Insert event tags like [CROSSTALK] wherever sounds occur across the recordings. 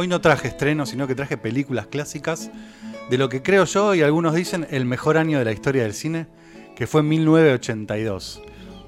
Hoy no traje estrenos, sino que traje películas clásicas de lo que creo yo y algunos dicen el mejor año de la historia del cine, que fue 1982.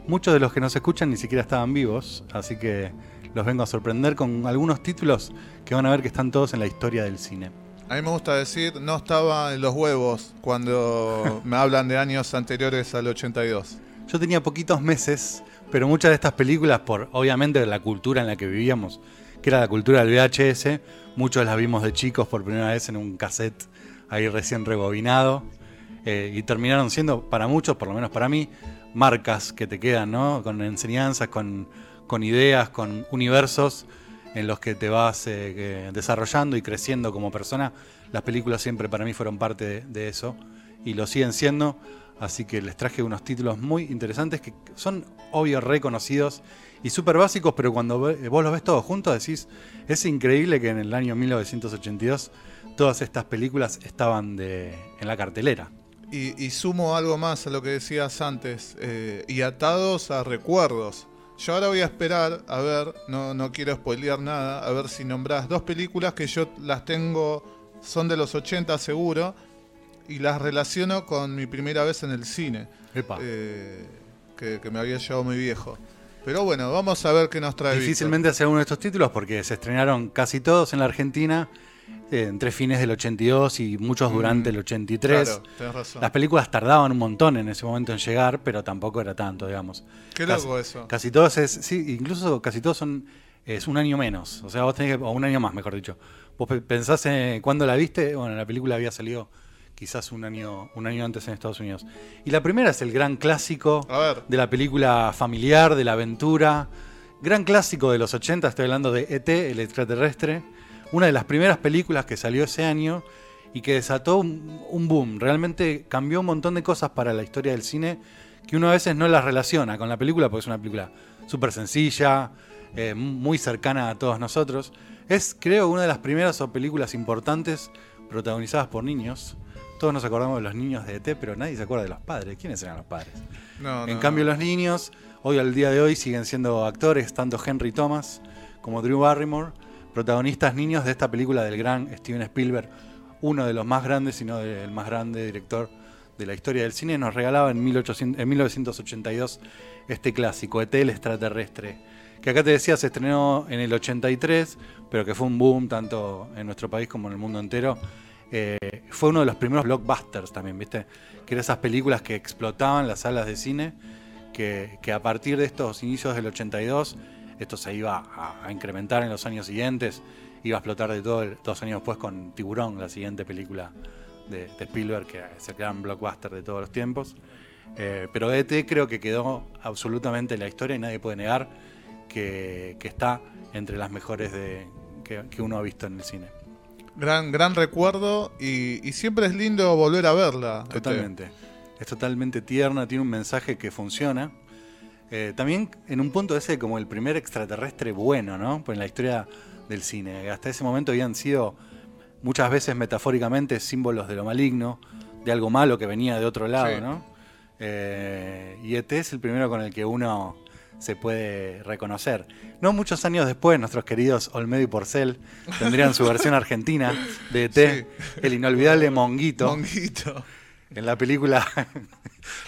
Muchos de los que nos escuchan ni siquiera estaban vivos, así que los vengo a sorprender con algunos títulos que van a ver que están todos en la historia del cine. A mí me gusta decir, no estaba en los huevos cuando [LAUGHS] me hablan de años anteriores al 82. Yo tenía poquitos meses, pero muchas de estas películas, por obviamente la cultura en la que vivíamos, que era la cultura del VHS, muchos las vimos de chicos por primera vez en un cassette ahí recién rebobinado, eh, y terminaron siendo para muchos, por lo menos para mí, marcas que te quedan, ¿no? Con enseñanzas, con, con ideas, con universos en los que te vas eh, desarrollando y creciendo como persona. Las películas siempre para mí fueron parte de, de eso y lo siguen siendo. Así que les traje unos títulos muy interesantes que son obvio reconocidos y súper básicos, pero cuando vos los ves todos juntos decís, es increíble que en el año 1982 todas estas películas estaban de, en la cartelera. Y, sumo algo más a lo que decías antes, eh, y atados a recuerdos. Yo ahora voy a esperar, a ver, no, no quiero spoilear nada, a ver si nombrás dos películas que yo las tengo, son de los 80 seguro, y las relaciono con mi primera vez en el cine. Eh, que, me había llevado muy viejo. Pero bueno, vamos a ver qué nos trae. Difícilmente hacer uno de estos títulos porque se estrenaron casi todos en la Argentina eh, entre fines del 82 y muchos durante el 83. Mm, claro, razón. Las películas tardaban un montón en ese momento en llegar, pero tampoco era tanto, digamos. Qué loco eso. Casi todos es, sí, incluso casi todos son es un año menos, o sea, vos tenés que, o un año más, mejor dicho. Vos pensás en cuándo la viste, bueno, la película había salido quizás un año, un año antes en Estados Unidos. Y la primera es el gran clásico de la película familiar, de la aventura. Gran clásico de los 80, estoy hablando de ET, el extraterrestre. Una de las primeras películas que salió ese año y que desató un, boom. Realmente cambió un montón de cosas para la historia del cine que uno a veces no las relaciona con la película porque es una película súper sencilla, eh, muy cercana a todos nosotros. Es, creo, una de las primeras películas importantes protagonizadas por niños. Todos nos acordamos de los niños de ET, pero nadie se acuerda de los padres. ¿Quiénes eran los padres? en cambio, los niños, hoy al día de hoy, siguen siendo actores, tanto Henry Thomas como Drew Barrymore, protagonistas niños de esta película del gran Steven Spielberg, uno de los más grandes, si no el más grande director de la historia del cine, nos regalaba en, 1800, en 1982 este clásico, ET el extraterrestre, que acá te decía se estrenó en el 83, pero que fue un boom tanto en nuestro país como en el mundo entero eh, fue uno de los primeros blockbusters también, ¿viste? Que eran esas películas que explotaban las salas de cine, que, a partir de estos inicios del 82, esto se iba a, incrementar en los años siguientes, iba a explotar de todo dos años después con Tiburón, la siguiente película de, Spielberg, que es el gran blockbuster de todos los tiempos. Eh, pero ET creo que quedó absolutamente en la historia y nadie puede negar que, está entre las mejores que uno ha visto en el cine. Gran, gran recuerdo y, siempre es lindo volver a verla. Este. Totalmente. Es totalmente tierna, tiene un mensaje que funciona. Eh, también en un punto ese como el primer extraterrestre bueno, ¿no? Pues en la historia del cine. Hasta ese momento habían sido muchas veces metafóricamente símbolos de lo maligno, de algo malo que venía de otro lado, ¿no? Eh, y este es el primero con el que uno se puede reconocer. No muchos años después, nuestros queridos Olmedo y Porcel tendrían su versión argentina de ET, el inolvidable Monguito. Monguito. En la película [LAUGHS]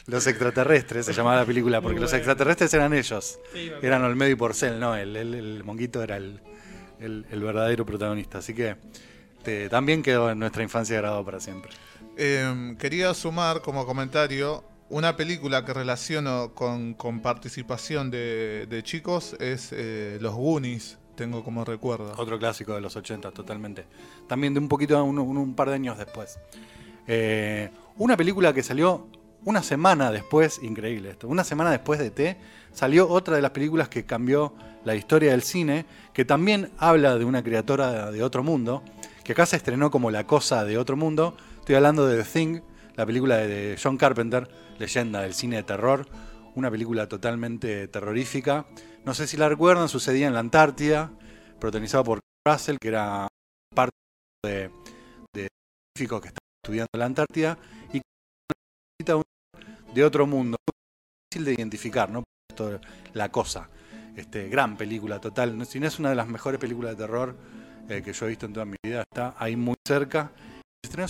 Los extraterrestres, se llamaba la película, porque los extraterrestres eran ellos. eran Olmedo y Porcel, no, el, Monguito era el, verdadero protagonista. Así que también quedó en nuestra infancia grabado para siempre. Em, quería sumar como comentario una película que relaciono con, participación de, chicos es eh, Los Goonies, tengo como recuerdo. Otro clásico de los 80, totalmente. También de un poquito, un, par de años después. Eh, una película que salió una semana después, increíble esto, una semana después de T, salió otra de las películas que cambió la historia del cine, que también habla de una criatura de otro mundo, que acá se estrenó como La Cosa de Otro Mundo. Estoy hablando de The Thing, la película de John Carpenter, leyenda del cine de terror, una película totalmente terrorífica. No sé si la recuerdan, sucedía en la Antártida, protagonizado por Russell, que era parte de, de científicos que estaban estudiando la Antártida, y de otro mundo, difícil de identificar, ¿no? la cosa. Este, gran película total, si no es una de las mejores películas de terror eh, que yo he visto en toda mi vida. Está ahí muy cerca. Estrenó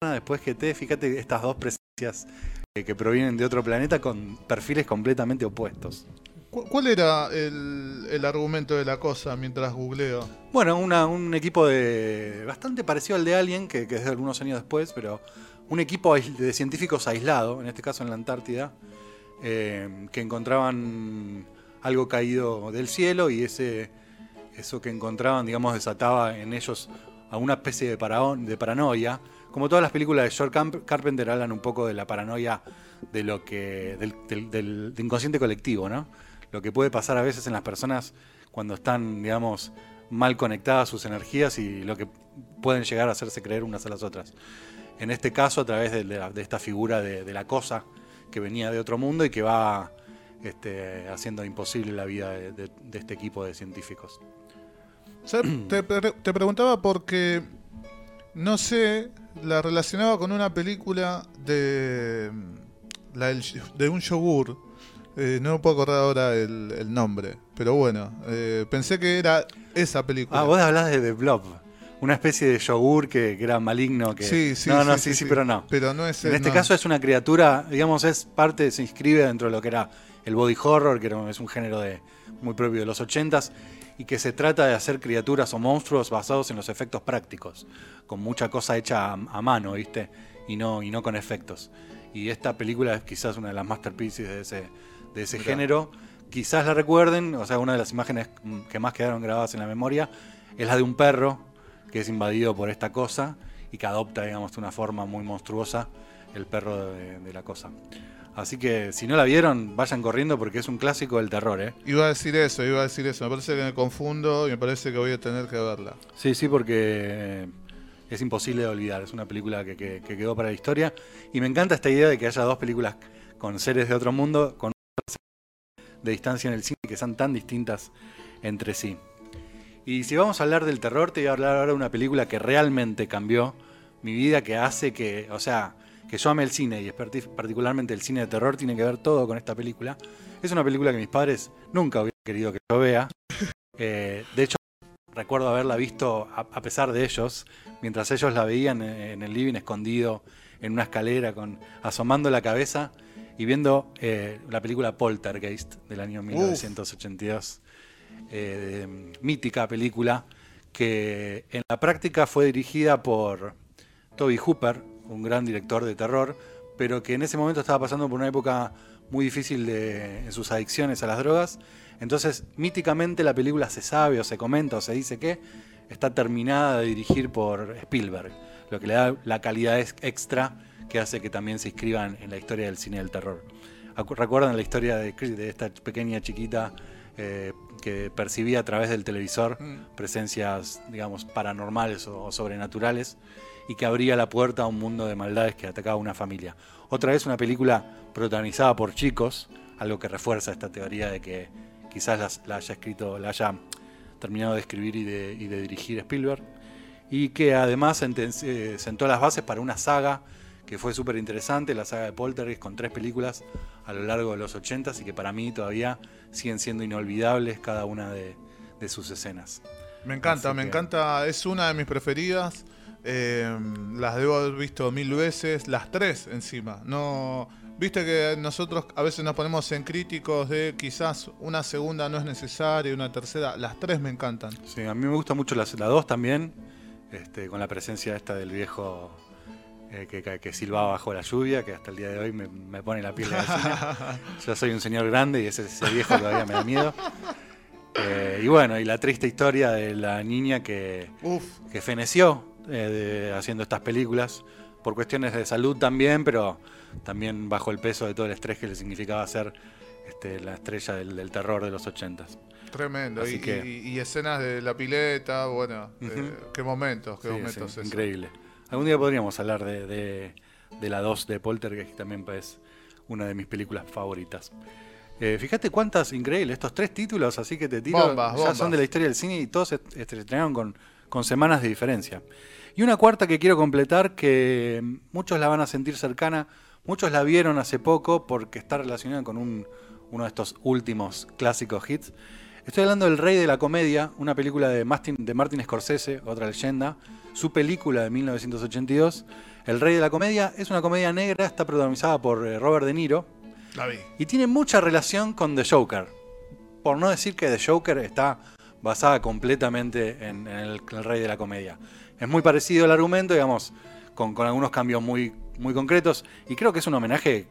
después que te, fíjate estas dos presencias que provienen de otro planeta con perfiles completamente opuestos. ¿Cu- ¿Cuál era el, el argumento de la cosa mientras googleo? Bueno, una- un equipo de bastante parecido al de Alien, que, que es de algunos años después, pero un equipo de científicos aislado, en este caso en la Antártida, eh, que encontraban algo caído del cielo y ese eso que encontraban, digamos, desataba en ellos a una especie de, de paranoia. Como todas las películas de George Carpenter hablan un poco de la paranoia de lo que del, inconsciente colectivo, ¿no? Lo que puede pasar a veces en las personas cuando están, digamos, mal conectadas sus energías y lo que pueden llegar a hacerse creer unas a las otras. En este caso, a través de, de esta figura de, la cosa que venía de otro mundo y que va este, haciendo imposible la vida de, este equipo de científicos. Te preguntaba porque no sé, la relacionaba con una película de la del- de un yogur. Eh, no me puedo acordar ahora el, el nombre, pero bueno, eh, pensé que era esa película. Ah, vos hablás de The Blob, una especie de yogur que, que era maligno. Que... Sí, sí, no, no, sí, sí, sí, pero no. Pero no es En este no. caso es una criatura, digamos, es parte, se inscribe dentro de lo que era el body horror, que era- es un género de, muy propio de los ochentas, y que se trata de hacer criaturas o monstruos basados en los efectos prácticos, con mucha cosa hecha a, a mano, ¿viste? Y no, y no con efectos. Y esta película es quizás una de las masterpieces de ese, de ese Mirá. género. Quizás la recuerden, o sea, una de las imágenes que más quedaron grabadas en la memoria es la de un perro que es invadido por esta cosa y que adopta, digamos, una forma muy monstruosa el perro de, de la cosa. Así que si no la vieron, vayan corriendo porque es un clásico del terror, ¿eh? Iba a decir eso, iba a decir eso. Me parece que me confundo y me parece que voy a tener que verla. Sí, sí, porque es imposible de olvidar. Es una película que, que- que quedó para la historia. Y me encanta esta idea de que haya dos películas con seres de otro mundo, con de distancia en el cine, que son tan distintas entre sí. Y si vamos a hablar del terror, te voy a hablar ahora de una película que realmente cambió mi vida, que hace que, o sea, que yo ame el cine y parti- particularmente el cine de terror, tiene que ver todo con esta película. Es una película que mis padres nunca hubieran querido que yo vea. Eh, de hecho, recuerdo haberla visto a, a pesar de ellos, mientras ellos la veían en, en el living escondido en una escalera, con asomando la cabeza y viendo eh, la película Poltergeist del año 1982. Eh, mítica película que en la práctica fue dirigida por Toby Hooper, un gran director de terror, pero que en ese momento estaba pasando por una época muy difícil de, en sus adicciones a las drogas. Entonces, míticamente la película se sabe o se comenta o se dice que está terminada de dirigir por Spielberg, lo que le da la calidad ex- extra que hace que también se inscriban en la historia del cine del terror. ¿Recuerdan la historia de, esta pequeña chiquita eh, que percibía a través del televisor Mm. presencias, digamos, paranormales o, o sobrenaturales y que abría la puerta a un mundo de maldades que atacaba a una familia? Otra vez una película protagonizada por chicos, algo que refuerza esta teoría de que quizás la haya escrito, la haya terminado de escribir y de, y de dirigir Spielberg, y que además eh, sentó las bases para una saga que fue súper interesante, la saga de Poltergeist, con tres películas a lo largo de los 80 y que para mí todavía siguen siendo inolvidables cada una de, de sus escenas. Me encanta, Así me que- encanta. Es una de mis preferidas. Eh, las debo haber visto mil veces, las tres encima. No, viste que nosotros a veces nos ponemos en críticos de quizás una segunda no es necesaria, una tercera. Las tres me encantan. Sí, a mí me gusta mucho la, la 2 también, este, con la presencia esta del viejo eh, que, que- silbaba bajo la lluvia, que hasta el día de hoy me, me pone la piel de. [LAUGHS] Yo soy un señor grande y ese, ese viejo todavía me da miedo. Eh, y bueno, y la triste historia de la niña que, Uf, que feneció eh, haciendo estas películas, por cuestiones de salud también, pero también bajo el peso de todo el estrés que le significaba ser este, la estrella del, del terror de los ochentas. tremendo. Así Y, que- y- y escenas de la pileta, bueno, eh, Ujú. qué momentos, qué Sí, momentos sí, increíble. Algún día podríamos hablar de, de- de la 2 de Poltergeist, que también es una de mis películas favoritas. Eh, fíjate cuántas increíbles, estos tres títulos, así que te tiro, Bombas, ya bombas. son de la historia del cine y todos se estrenaron con, con semanas de diferencia. Y una cuarta que quiero completar, que muchos la van a sentir cercana, muchos la vieron hace poco porque está relacionada con un- uno de estos últimos clásicos hits, Estoy hablando del Rey de la Comedia, una película de Martin, de Martin Scorsese, otra leyenda. Su película de 1982. El Rey de la Comedia es una comedia negra, está protagonizada por eh, Robert De Niro La vi. y tiene mucha relación con The Joker. Por no decir que The Joker está basada completamente en, el, Rey de la Comedia. Es muy parecido el argumento, digamos, con, algunos cambios muy, muy concretos. Y creo que es un homenaje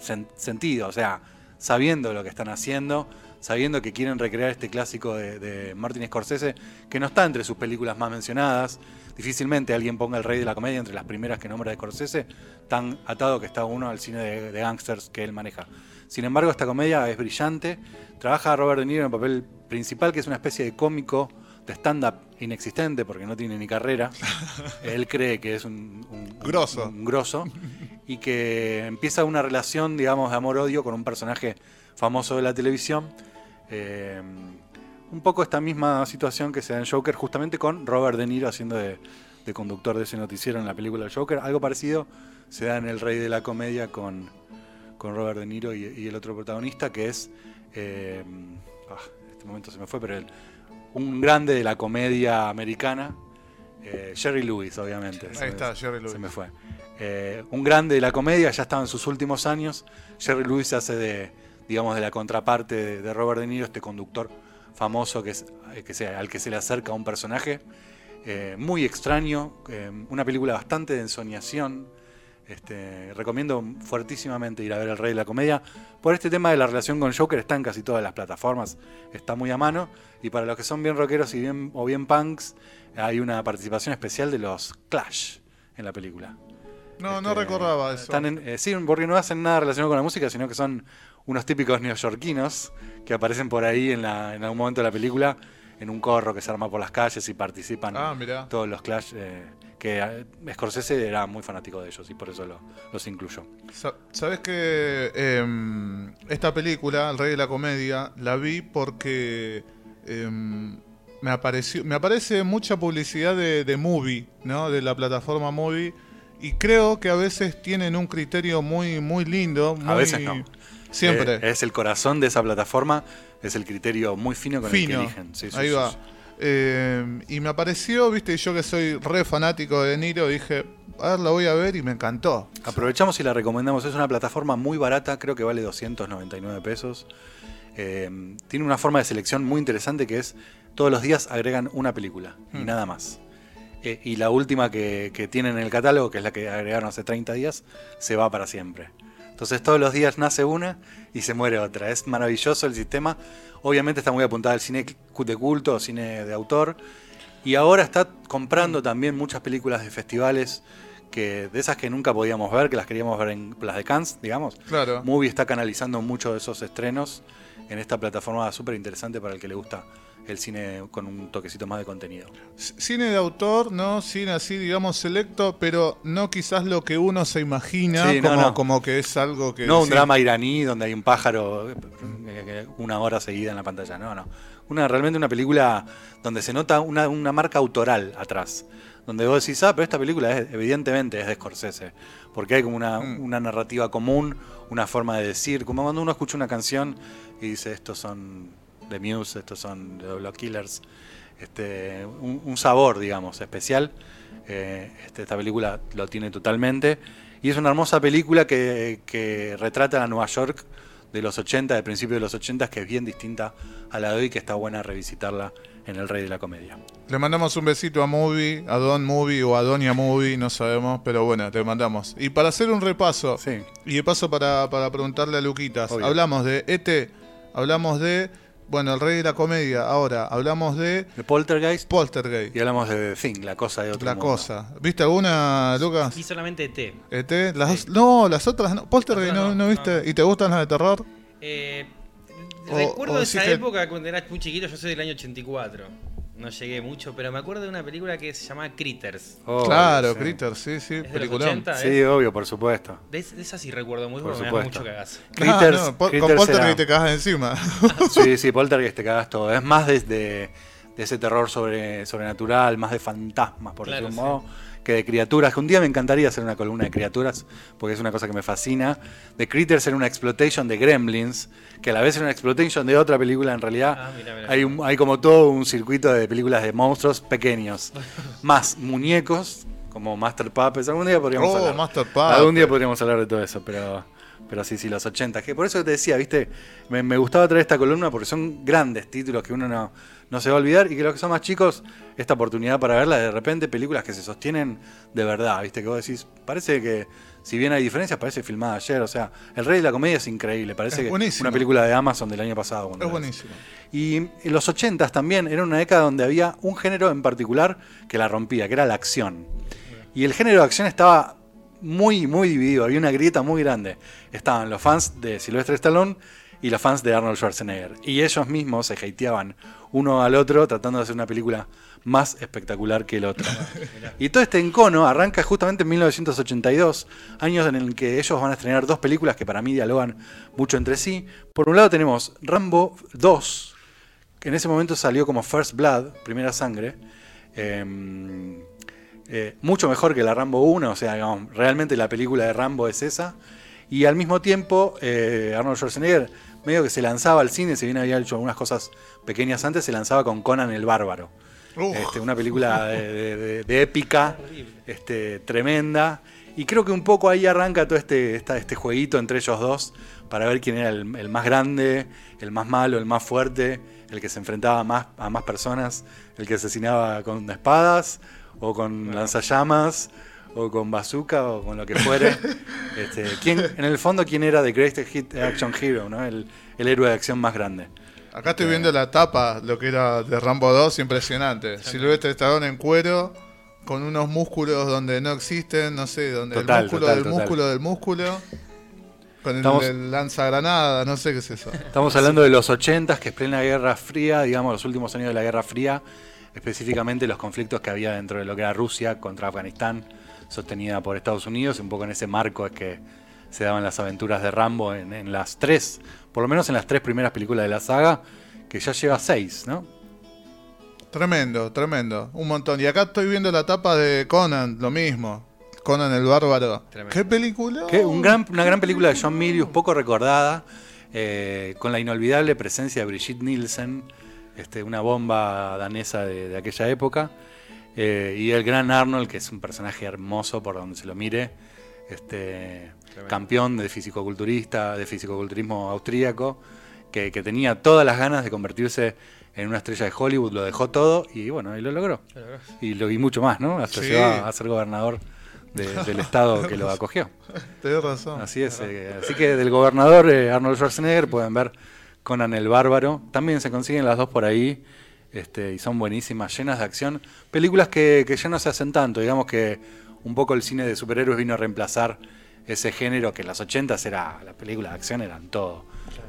sen- sentido, o sea, sabiendo lo que están haciendo, sabiendo que quieren recrear este clásico de, de Martin Scorsese, que no está entre sus películas más mencionadas. Difícilmente alguien ponga el Rey de la Comedia entre las primeras que nombra de Scorsese, tan atado que está uno al cine de, de gangsters que él maneja. Sin embargo, esta comedia es brillante. Trabaja Robert De Niro en el papel principal, que es una especie de cómico de stand-up inexistente, porque no tiene ni carrera. [LAUGHS] Él cree que es un, un- Grosso. un grosso. Y que empieza una relación, digamos, de amor-odio con un personaje famoso de la televisión. Eh, un poco esta misma situación que se da en Joker, justamente con Robert De Niro haciendo de, de conductor de ese noticiero en la película Joker. Algo parecido se da en El Rey de la Comedia con, con Robert De Niro y, y el otro protagonista, que es. eh, ah, este momento se me fue, pero el- un grande de la comedia americana, eh, Jerry Lewis, obviamente. Se Ahí me- está, Jerry Se Lewis. me fue. Eh, un grande de la comedia, ya estaba en sus últimos años. Jerry Lewis se hace de, digamos, de la contraparte de, de Robert De Niro, este conductor famoso que es, que sea, al que se le acerca un personaje eh, muy extraño, una película bastante de ensoñación. Este, recomiendo fuertísimamente ir a ver El Rey de la Comedia. Por este tema de la relación con Joker está en casi todas las plataformas, está muy a mano. Y para los que son bien rockeros y bien, o bien punks, hay una participación especial de los Clash en la película. No, no Este, recordaba eso. Están en- eh, sí, porque no hacen nada relacionado con la música, sino que son unos típicos neoyorquinos que aparecen por ahí en, la- en algún momento de la película, en un corro que se arma por las calles y participan Ah, todos los Clash. eh, que eh, Scorsese era muy fanático de ellos y por eso lo- los incluyó. Sa- ¿Sabes que em, esta película, El Rey de la Comedia, la vi porque em, me apareció, me aparece mucha publicidad de, de Movie, ¿no? De la plataforma Movie. Y creo que a veces tienen un criterio muy, muy lindo. A veces no. Siempre. Eh, es el corazón de esa plataforma, es el criterio muy fino con el que eligen. Sí, sí, Ahí sí, va. Eh, y me apareció, viste, y yo que soy re fanático de Niro, dije, a ver, la voy a ver y me encantó. Aprovechamos y la recomendamos. Es una plataforma muy barata, creo que vale 299 pesos. Eh, tiene una forma de selección muy interesante que es todos los días agregan una película y Hmm. nada más. Eh, y la última que, que tienen en el catálogo, que es la que agregaron hace 30 días, se va para siempre. Entonces todos los días nace una y se muere otra. Es maravilloso el sistema. Obviamente está muy apuntada al cine de culto, cine de autor. Y ahora está comprando también muchas películas de festivales que de esas que nunca podíamos ver, que las queríamos ver en las de Cannes, digamos. Claro. Movie está canalizando muchos de esos estrenos en esta plataforma súper interesante para el que le gusta el cine con un toquecito más de contenido. Cine de autor, ¿no? Cine así, digamos, selecto, pero no quizás lo que uno se imagina Sí, como, no. como que es algo que... No un drama iraní donde hay un pájaro eh, una hora seguida en la pantalla, no, no. Una, realmente una película donde se nota una, una marca autoral atrás. Donde vos decís, ah, pero esta película es, evidentemente es de Scorsese. Porque hay como una, Mm. una narrativa común, una forma de decir. Como cuando uno escucha una canción y dice, estos son The Muse, estos son The Block Killers. Este, un, un sabor, digamos, especial. Eh, este, esta película lo tiene totalmente. Y es una hermosa película que, que retrata la Nueva York de los 80, de principios de los 80, que es bien distinta a la de hoy, que está buena revisitarla en El Rey de la Comedia. Le mandamos un besito a Movie, a Don Movie o a Doña Movie, no sabemos, pero bueno, te mandamos. Y para hacer un repaso, Sí. y de paso para, para preguntarle a Luquitas, Obvio. hablamos de ET, hablamos de, bueno, El Rey de la Comedia, ahora hablamos de De Poltergeist Poltergeist, y hablamos de The Thing, la cosa de otro la mundo. cosa. ¿Viste alguna, Lucas? Y solamente T. ET, las, no, las otras no. Poltergeist, no, no, no, viste? no. ¿Y te gustan las de terror? Eh, recuerdo o esa época cuando era muy chiquito, yo soy del año 84. No llegué mucho, pero me acuerdo de una película que se llama Critters. Obvio, claro, sí. Critter, sí, sí, ¿Es de los peliculón. 80? Sí, obvio, por supuesto. De, es- de esa sí recuerdo muy Por porque me da supuesto. mucho cagazo. Ah, Critters, no, con Critters Poltergeist era- te cagas encima. [LAUGHS] Sí, sí, Poltergeist te cagas todo. Es más desde de ese terror sobre, sobrenatural, más de fantasmas, por Claro, decirlo de un sí. modo, que de criaturas. Que un día me encantaría hacer una columna de criaturas, porque es una cosa que me fascina. De Critters era una exploitation de Gremlins, que a la vez era una exploitation de otra película en realidad. Ah, mira, mira. Hay, un- hay como todo un circuito de películas de monstruos pequeños, [LAUGHS] más muñecos, como Master Puppets. Algún día podríamos Oh, hablar. Master Algún día podríamos hablar de todo eso, pero, pero sí, sí, los 80. Que por eso te decía, viste, me, me gustaba traer esta columna porque son grandes títulos que uno no, no se va a olvidar y que los que son más chicos, esta oportunidad para verla, de repente películas que se sostienen de verdad, viste, que vos decís, parece que, si bien hay diferencias, parece filmada ayer, o sea, El Rey de la Comedia es increíble, parece Es que una película de Amazon del año pasado. Es buenísimo. Y en los 80 también era una década donde había un género en particular que la rompía, que era la acción. Y el género de acción estaba muy, muy dividido, había una grieta muy grande. Estaban los fans de Sylvester Stallone y los fans de Arnold Schwarzenegger. Y ellos mismos se hateaban uno al otro tratando de hacer una película más espectacular que el otro. [LAUGHS] y todo este encono arranca justamente en 1982, años en el que ellos van a estrenar dos películas que para mí dialogan mucho entre sí. Por un lado tenemos Rambo 2, que en ese momento salió como First Blood, Primera Sangre. eh, eh, mucho mejor que la Rambo 1, o sea, digamos, realmente la película de Rambo es esa. Y al mismo tiempo, eh, Arnold Schwarzenegger, medio que se lanzaba al cine, si bien había hecho algunas cosas pequeñas antes, se lanzaba con Conan el Bárbaro. Este, una película de, de- de- de épica, este, tremenda. Y creo que un poco ahí arranca todo este, esta- este jueguito entre ellos dos para ver quién era el, el más grande, el más malo, el más fuerte, el que se enfrentaba más, a más personas, el que asesinaba con espadas o con lanzallamas o con bazooka o con lo que fuere. [LAUGHS] Este, ¿quién, en el fondo, ¿quién era The Greatest Hit Action Hero? ¿no? El, el héroe de acción más grande. Acá estoy viendo la tapa, lo que era de Rambo 2, impresionante. Silvestre Stallone en cuero, con unos músculos donde no existen, no sé, donde Total, el músculo total, del total. músculo del músculo. Con Estamos- el lanzagranada, no sé qué es eso. Estamos hablando de los 80 que es plena Guerra Fría, digamos, los últimos años de la Guerra Fría, específicamente los conflictos que había dentro de lo que era Rusia contra Afganistán, sostenida por Estados Unidos, un poco en ese marco es que se daban las aventuras de Rambo en, en las tres, por lo menos en las tres primeras películas de la saga, que ya lleva seis, ¿no? Tremendo, tremendo. Un montón. Y acá estoy viendo la tapa de Conan, lo mismo. Conan el Bárbaro. Tremendo. ¿Qué película? Que un gran, una gran película de John Milius, poco recordada, eh, con la inolvidable presencia de Brigitte Nielsen, este, una bomba danesa de, de aquella época, eh, y el gran Arnold, que es un personaje hermoso por donde se lo mire, este, campeón de fisicoculturista, de fisicoculturismo austríaco, que, que tenía todas las ganas de convertirse en una estrella de Hollywood, lo dejó todo y bueno, y lo logró. Y lo y mucho más, ¿no? Hasta Sí. llegó a, ser gobernador de- [LAUGHS] del estado que lo acogió. Tenés razón. Así es. eh, así que del gobernador eh, Arnold Schwarzenegger pueden ver Conan el Bárbaro. También se consiguen las dos por ahí. Este, y son buenísimas, llenas de acción. Películas que, que ya no se hacen tanto. Digamos que un poco el cine de superhéroes vino a reemplazar ese género que en los 80 era, las películas de acción eran todo.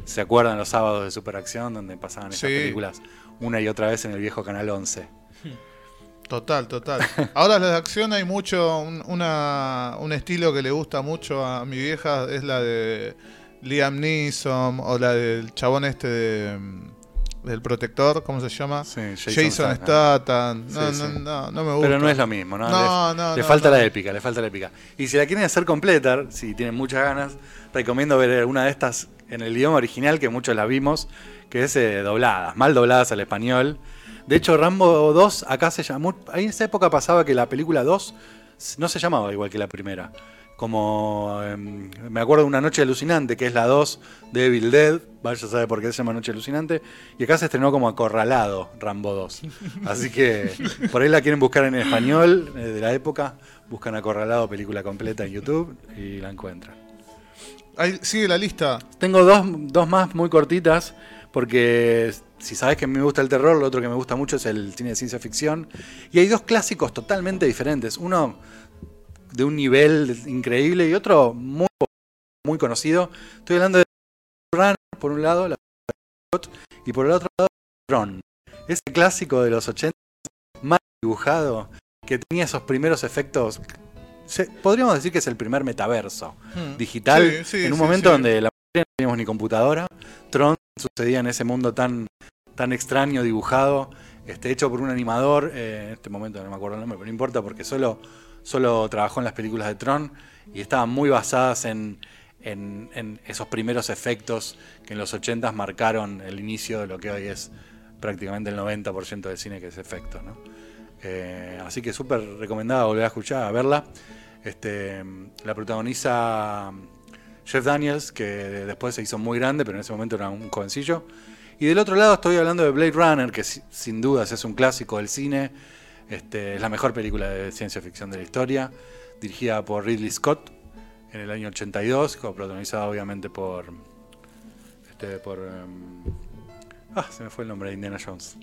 ¿Se acuerdan los sábados de superacción donde pasaban esas Sí. películas una y otra vez en el viejo Canal 11? Total, total. Ahora la de acción hay mucho, un, una- un estilo que le gusta mucho a mi vieja, es la de Liam Neeson o la del chabón este de, del protector, ¿cómo se llama? Sí, Jason, Statham. Statham. No, Sí, no, no, no me gusta. Pero no es lo mismo, ¿no? No, le, no, le falta la épica, le falta la épica. Y si la quieren hacer completa, si tienen muchas ganas, recomiendo ver una de estas en el idioma original, que muchos la vimos, que es eh, dobladas, mal dobladas al español. De hecho, Rambo 2 acá se llamó. Ahí en esa época pasaba que la película 2 no se llamaba igual que la primera. Como em, me acuerdo de Una Noche Alucinante, que es la 2 de Evil Dead. Vaya a saber por qué se llama Noche Alucinante. Y acá se estrenó como Acorralado Rambo 2. Así que por ahí la quieren buscar en español eh, de la época. Buscan Acorralado, película completa en YouTube y la encuentran. Ahí sigue la lista. Tengo dos, dos más muy cortitas, porque si sabes que a mí me gusta el terror, lo otro que me gusta mucho es el cine de ciencia ficción. Y hay dos clásicos totalmente diferentes. Uno de un nivel increíble y otro muy, muy conocido. Estoy hablando de Run, por un lado, la y por el otro lado, Tron. Ese clásico de los 80, mal dibujado, que tenía esos primeros efectos. se- podríamos decir que es el primer metaverso Hmm. digital Sí, sí, en un sí, momento donde la mayoría no teníamos ni computadora. Tron sucedía en ese mundo tan, tan extraño, dibujado, este, hecho por un animador, eh, en este momento no me acuerdo el nombre, pero no importa porque solo, solo trabajó en las películas de Tron y estaban muy basadas en, en, esos primeros efectos que en los 80 marcaron el inicio de lo que hoy es prácticamente el 90% del cine que es efecto. Eh, así que súper recomendada volver a escuchar, a verla. Este, la protagoniza Jeff Daniels, que después se hizo muy grande, pero en ese momento era un jovencillo. Y del otro lado estoy hablando de Blade Runner, que sin dudas es un clásico del cine. Este, es la mejor película de ciencia ficción de la historia, dirigida por Ridley Scott en el año 82, protagonizada obviamente por. Este, por. Um, ah, se me fue el nombre de Indiana Jones.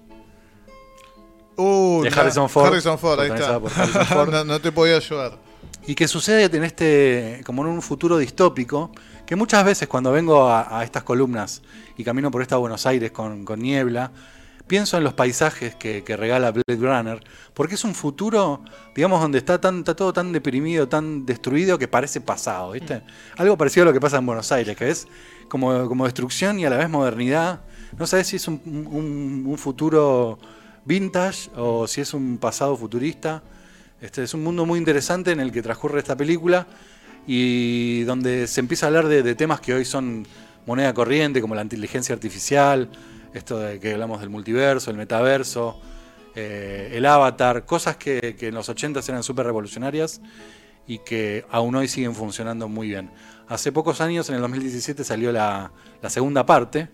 Uh, de Harrison Ford. Harrison Ford, ahí está. [LAUGHS] Ford. no, no, te podía ayudar. Y que sucede en este, como en un futuro distópico, que muchas veces cuando vengo a, a estas columnas y camino por esta Buenos Aires con, con niebla, pienso en los paisajes que, que, regala Blade Runner, porque es un futuro, digamos, donde está, tan, está todo tan deprimido, tan destruido que parece pasado, ¿viste? Mm. Algo parecido a lo que pasa en Buenos Aires, que es como, como destrucción y a la vez modernidad. No sabes si es un, un, un futuro vintage o si es un pasado futurista. Este es un mundo muy interesante en el que transcurre esta película y donde se empieza a hablar de, temas que hoy son moneda corriente, como la inteligencia artificial, esto de que hablamos del multiverso, el metaverso, eh, el avatar, cosas que, en los 80 eran súper revolucionarias y que aún hoy siguen funcionando muy bien. Hace pocos años, en el 2017, salió la, la segunda parte.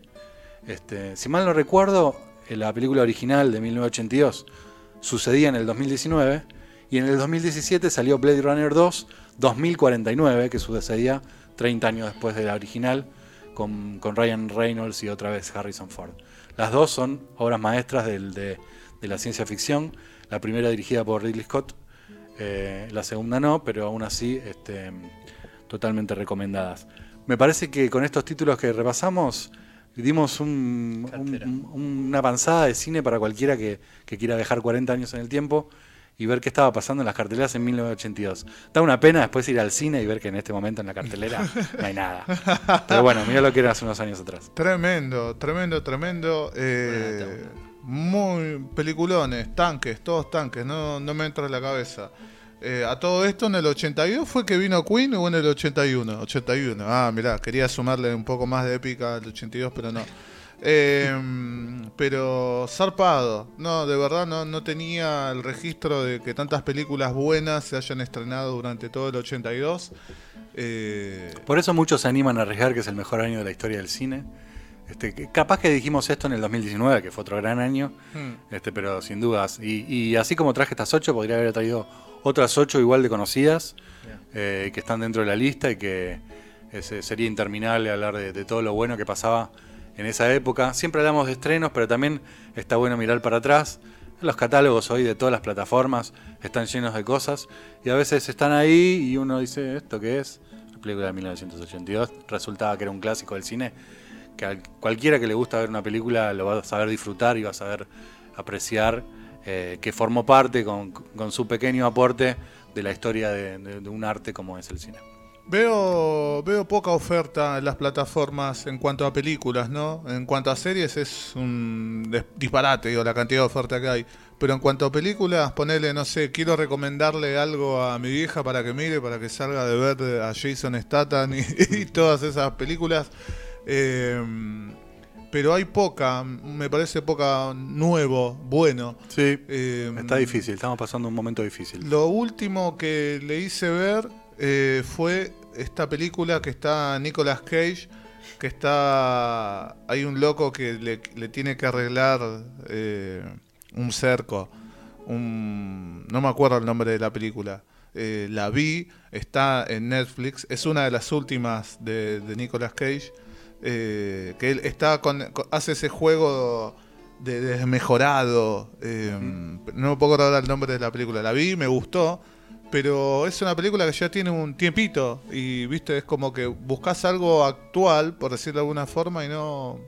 Este, si mal no recuerdo, la película original de 1982 sucedía en el 2019 y en el 2017 salió Blade Runner 2 2049, que sucedía 30 años después de la original, con, con Ryan Reynolds y otra vez Harrison Ford. Las dos son obras maestras del, de, de, la ciencia ficción, la primera dirigida por Ridley Scott, eh, la segunda no, pero aún así este, totalmente recomendadas. Me parece que con estos títulos que repasamos dimos un, un, una avanzada de cine para cualquiera que, que, quiera dejar 40 años en el tiempo y ver qué estaba pasando en las carteleras en 1982. Da una pena después ir al cine y ver que en este momento en la cartelera [LAUGHS] no hay nada. Pero bueno, mira lo que era hace unos años atrás. Tremendo, tremendo, tremendo. Eh, muy peliculones, tanques, todos tanques, no, no me entra en la cabeza. Eh, a todo esto en el 82 fue que vino Queen o en el 81? 81. Ah, mirá, quería sumarle un poco más de épica al 82, pero no. Eh, pero zarpado. No, de verdad no, no tenía el registro de que tantas películas buenas se hayan estrenado durante todo el 82. Eh... Por eso muchos se animan a arriesgar que es el mejor año de la historia del cine. Este, capaz que dijimos esto en el 2019, que fue otro gran año, hmm. este, pero sin dudas. Y, y, así como traje estas ocho, podría haber traído otras ocho igual de conocidas, yeah. eh, que están dentro de la lista y que ese, sería interminable hablar de, de, todo lo bueno que pasaba en esa época. Siempre hablamos de estrenos, pero también está bueno mirar para atrás. Los catálogos hoy de todas las plataformas están llenos de cosas y a veces están ahí y uno dice, ¿esto qué es? La película de 1982 resultaba que era un clásico del cine que a cualquiera que le gusta ver una película lo va a saber disfrutar y va a saber apreciar eh, que formó parte con, su pequeño aporte de la historia de, un arte como es el cine. Veo, veo poca oferta en las plataformas en cuanto a películas, ¿no? En cuanto a series es un disparate, digo, la cantidad de oferta que hay. Pero en cuanto a películas, ponele, no sé, quiero recomendarle algo a mi vieja para que mire, para que salga de ver a Jason Statham y, [LAUGHS] y todas esas películas. Eh, pero hay poca, me parece poca nuevo, bueno. Sí, eh, está difícil, estamos pasando un momento difícil. Lo último que le hice ver eh, fue esta película que está Nicolas Cage, que está... Hay un loco que le, le tiene que arreglar eh, un cerco. Un, no me acuerdo el nombre de la película. Eh, la vi, está en Netflix, es una de las últimas de, de Nicolas Cage eh, que él está con, con, hace ese juego de, desmejorado. Eh. No me puedo acordar el nombre de la película. La vi, me gustó. Pero es una película que ya tiene un tiempito. Y viste, es como que buscas algo actual, por decirlo de alguna forma, y no.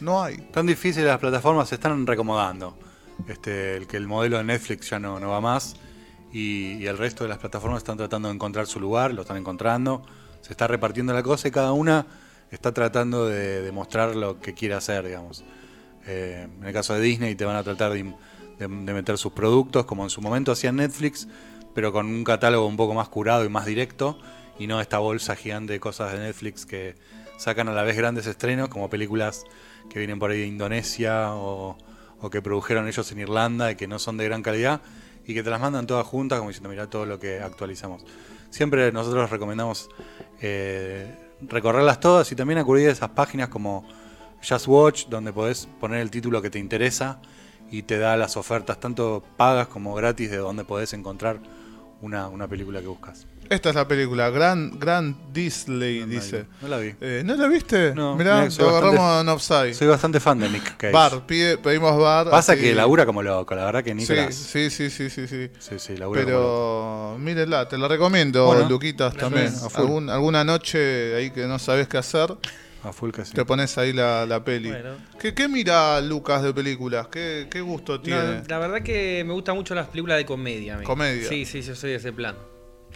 No hay. Tan difícil las plataformas se están recomodando. Este, el que el modelo de Netflix ya no, no va más. Y, y, el resto de las plataformas están tratando de encontrar su lugar, lo están encontrando. Se está repartiendo la cosa y cada una está tratando de demostrar lo que quiere hacer, digamos. Eh, en el caso de Disney te van a tratar de, de- de meter sus productos, como en su momento hacía Netflix, pero con un catálogo un poco más curado y más directo, y no esta bolsa gigante de cosas de Netflix que sacan a la vez grandes estrenos, como películas que vienen por ahí de Indonesia o, que produjeron ellos en Irlanda y que no son de gran calidad, y que te las mandan todas juntas, como diciendo, mira todo lo que actualizamos. Siempre nosotros recomendamos eh, recorrerlas todas y también acudir a esas páginas como Just Watch, donde podés poner el título que te interesa y te da las ofertas tanto pagas como gratis de donde podés encontrar una, una película que buscas. Esta es la película, Grand, Grand Disney, No, no, dice. No la vi. Eh, ¿No la viste? No, Mirá, lo agarramos en offside. Soy bastante fan de Nick [LAUGHS] Cage. Bar, pide- pedimos bar. Pasa así- que labura como loco, la verdad que Sí, Nicolas. sí, sí, sí, sí, sí. Sí, sí, labura. Pero mírenla, te la recomiendo, Bueno, Luquitas, también. Algún- alguna noche ahí que no sabes qué hacer, A full que sí. te pones ahí la, la peli. Bueno. ¿Qué, qué mira Lucas de películas? ¿Qué, qué gusto No, tiene? la verdad que me gustan mucho las películas de comedia. Comedia. Sí, sí, yo soy de ese plan.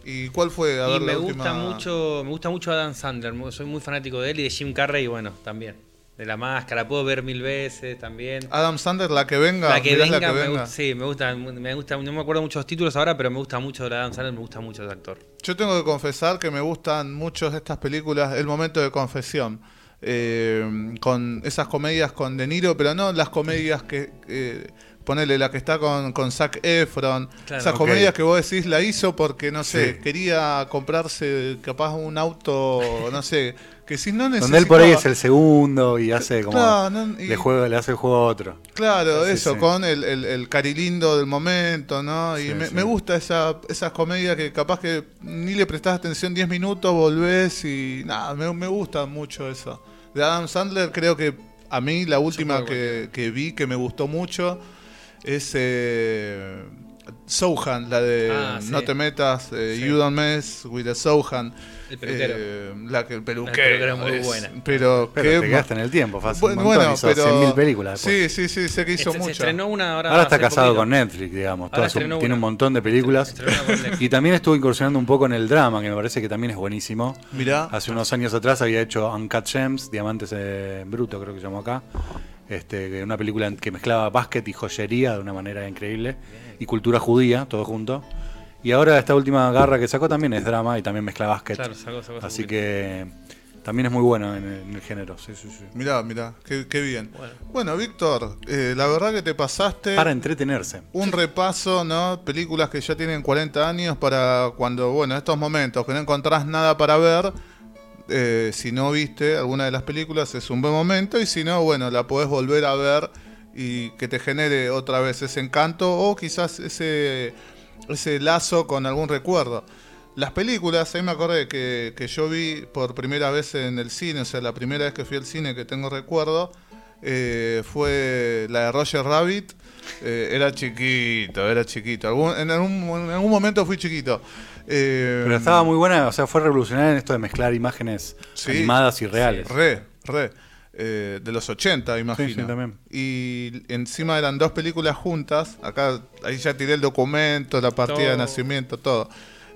¿Y cuál fue? A y ver, me la gusta última- mucho, me gusta mucho Adam Sandler. Soy muy fanático de él y de Jim Carrey, bueno, también. De la máscara, puedo ver mil veces también. Adam Sandler, la que venga. la que venga, la que me gusta, sí, me gusta, me gusta, no me acuerdo muchos títulos ahora, pero me gusta mucho de Adam Sandler, me gusta mucho ese actor. Yo tengo que confesar que me gustan mucho estas películas, El momento de confesión. eh, con esas comedias con De Niro, pero no las comedias que. eh, ponele la que está con, con Zac Efron. Claro. esas comedias que vos decís la hizo porque, no sé, Sí. quería comprarse capaz un auto, no sé, que si no necesitaba... Donde él por ahí es el segundo y hace como. Claro, no, y- le, juega, le hace el juego a otro. Claro, Sí, eso, sí. con el, el, el carilindo del momento, ¿no? Y Sí, me, sí. me gusta esa, esas comedias que capaz que ni le prestás atención 10 minutos, volvés y nada, me, me gusta mucho eso. De Adam Sandler creo que a mí la última que, que vi que me gustó mucho es eh, Sohan, la de Ah, sí. No te metas, eh, Sí. You Don't Mess with the Sohan. El peluquero. Eh, la que el peluquero. es muy es- buena. Pero, Pero qué te quedaste en el tiempo, hace bueno, bueno, hizo pero 100.000 películas después. Sí, sí, sí, sé que hizo Este, se mucho. estrenó una ahora. Ahora está casado poquito. con Netflix, digamos. Su- tiene un montón de películas. [LAUGHS] Y también estuvo incursionando un poco en el drama, que me parece que también es buenísimo. Mirá. Hace unos años atrás había hecho Uncut Gems, Diamantes en Bruto, creo que se llamó acá. Este, que una película que mezclaba básquet y joyería de una manera increíble. Y cultura judía, todo junto. Y ahora esta última garra que sacó también es drama y también mezcla básquet. Claro, sacó- sacó Así que también es muy bueno en el, en el género. Sí, sí, sí. Mirá, mirá, qué, qué bien. Bueno. Bueno, Víctor, eh, la verdad que te pasaste Para entretenerse. un repaso, ¿no? Películas que ya tienen 40 años para cuando, bueno, estos momentos que no encontrás nada para ver, eh, si no viste alguna de las películas es un buen momento y si no, bueno, la podés volver a ver y que te genere otra vez ese encanto o quizás ese, ese lazo con algún recuerdo. Las películas, ahí me acordé que, que yo vi por primera vez en el cine, o sea, la primera vez que fui al cine que tengo recuerdo, eh, fue la de Roger Rabbit. Eh, era chiquito, era chiquito. Algún- en, algún, en algún momento fui chiquito. Eh, Pero estaba muy buena, o sea, fue revolucionaria en esto de mezclar imágenes Sí. animadas y reales. Re, re. Eh, de los 80, imagino. Sí, sí, también. Y encima eran dos películas juntas. Acá, ahí ya tiré el documento, la partida de nacimiento, todo.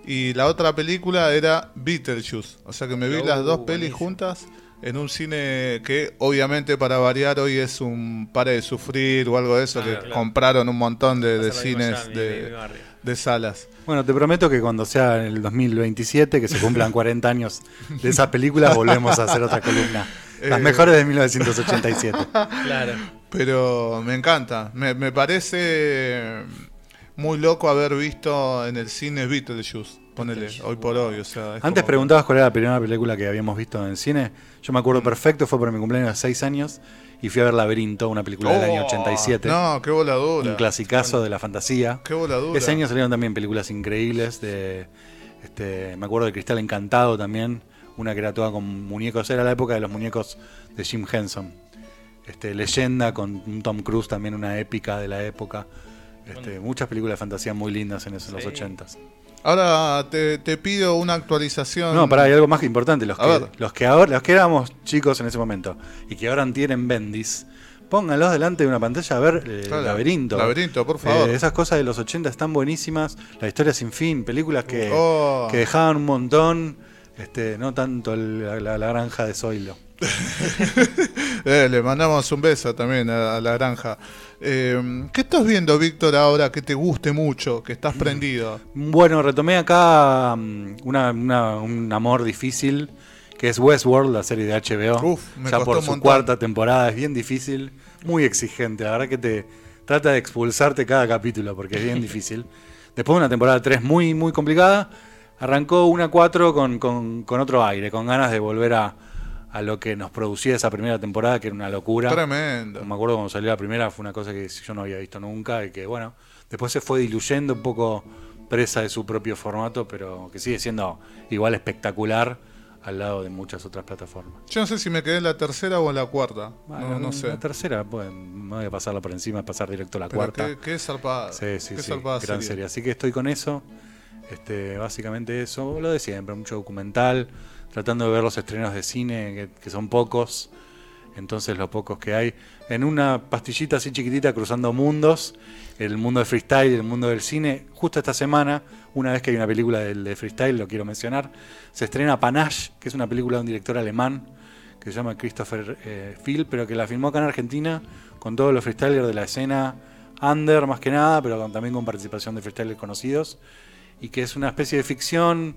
Y la otra película era Beetlejuice. O sea que me vi Oh, las dos pelis buenísimo. juntas en un cine que, obviamente, para variar, hoy es un pare de sufrir o algo de eso. Ah, que claro. compraron un montón de, cines, de, mi barrio. de salas. Bueno, te prometo que cuando sea el 2027, que se cumplan 40 años de esas películas, volvemos a hacer otra columna. Las Eh. mejores de 1987. Claro. Pero me encanta. Me, me parece muy loco haber visto en el cine Beetlejuice. Ponele, hoy por hoy. O sea, es Antes como- preguntabas cuál era la primera película que habíamos visto en el cine. Yo me acuerdo perfecto, fue por mi cumpleaños de 6 años y fui a ver Laberinto, una película del año Oh, 87. No, qué voladura. un clasicazo de la fantasía. Qué voladura. Ese año salieron también películas increíbles de este, me acuerdo de Cristal Encantado también, una que era toda con muñecos, era la época de los muñecos de Jim Henson. Este, Leyenda con un Tom Cruise también una épica de la época. Este, muchas películas de fantasía muy lindas en esos, los Sí. 80s. Ahora te, te pido una actualización. No, pará, hay algo más que importante. Los que, los que ahora, los que éramos chicos en ese momento y que ahora tienen Bendis, pónganlos delante de una pantalla a ver eh, Claro, Laberinto. Laberinto, por favor. Eh, esas cosas de los 80 están buenísimas. La historia sin fin, películas que, Oh. que dejaban un montón. Este, no tanto el- la, la granja de Zoilo. [LAUGHS] Eh, le mandamos un beso también a, a la granja. Eh, ¿Qué estás viendo, Víctor, ahora que te guste mucho, que estás prendido? Bueno, retomé acá mm, una- una- un amor difícil, que es Westworld, la serie de HBO. Uf, me ya por su cuarta temporada, es bien difícil, muy exigente. La verdad que te trata de expulsarte cada capítulo, porque es bien [LAUGHS] difícil. Después de una temporada 3 muy, muy complicada, arrancó una 4 con, con- con otro aire, con ganas de volver a, a lo que nos producía esa primera temporada, que era una locura. Tremendo. Me acuerdo cuando salió la primera, fue una cosa que yo no había visto nunca y que, bueno, después se fue diluyendo un poco presa de su propio formato, pero que sigue siendo igual espectacular al lado de muchas otras plataformas. Yo no sé si me quedé en la tercera o en la cuarta. Bueno, no, no sé. La tercera, pues, no voy a pasarla por encima, pasar directo a la Pero cuarta. qué, qué zarpada. Sí, sí, qué sí, zarpada gran serie. serie. Así que estoy con eso. Este, básicamente eso, lo de siempre, mucho documental, tratando de ver los estrenos de cine, que, son pocos. Entonces los pocos que hay. En una pastillita así chiquitita cruzando mundos, el mundo del freestyle el mundo del cine. Justo esta semana, una vez que hay una película de freestyle, lo quiero mencionar, se estrena Panache, que es una película de un director alemán que se llama Christopher eh, Phil, pero que la filmó acá en Argentina con todos los freestylers de la escena under más que nada, pero también con participación de freestylers conocidos, y que es una especie de ficción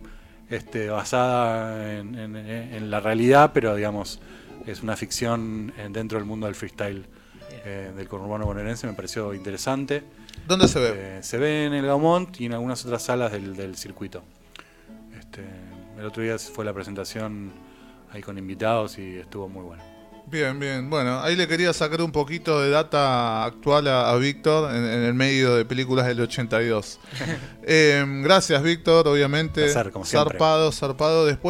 este, basada en, en- en la realidad, pero digamos, es una ficción eh, dentro del mundo del freestyle eh, del conurbano bonaerense, me pareció interesante. ¿Dónde se ve? Eh, se ve en el Gaumont y en algunas otras salas del, del circuito. Este, el otro día fue la presentación ahí con invitados y estuvo muy bueno. Bien, bien. Bueno, ahí le quería sacar un poquito de data actual a, a Víctor en, en el medio de películas del 82. [LAUGHS] Eh, gracias, Víctor, obviamente. Placer, como siempre. zarpado, zarpado. Después.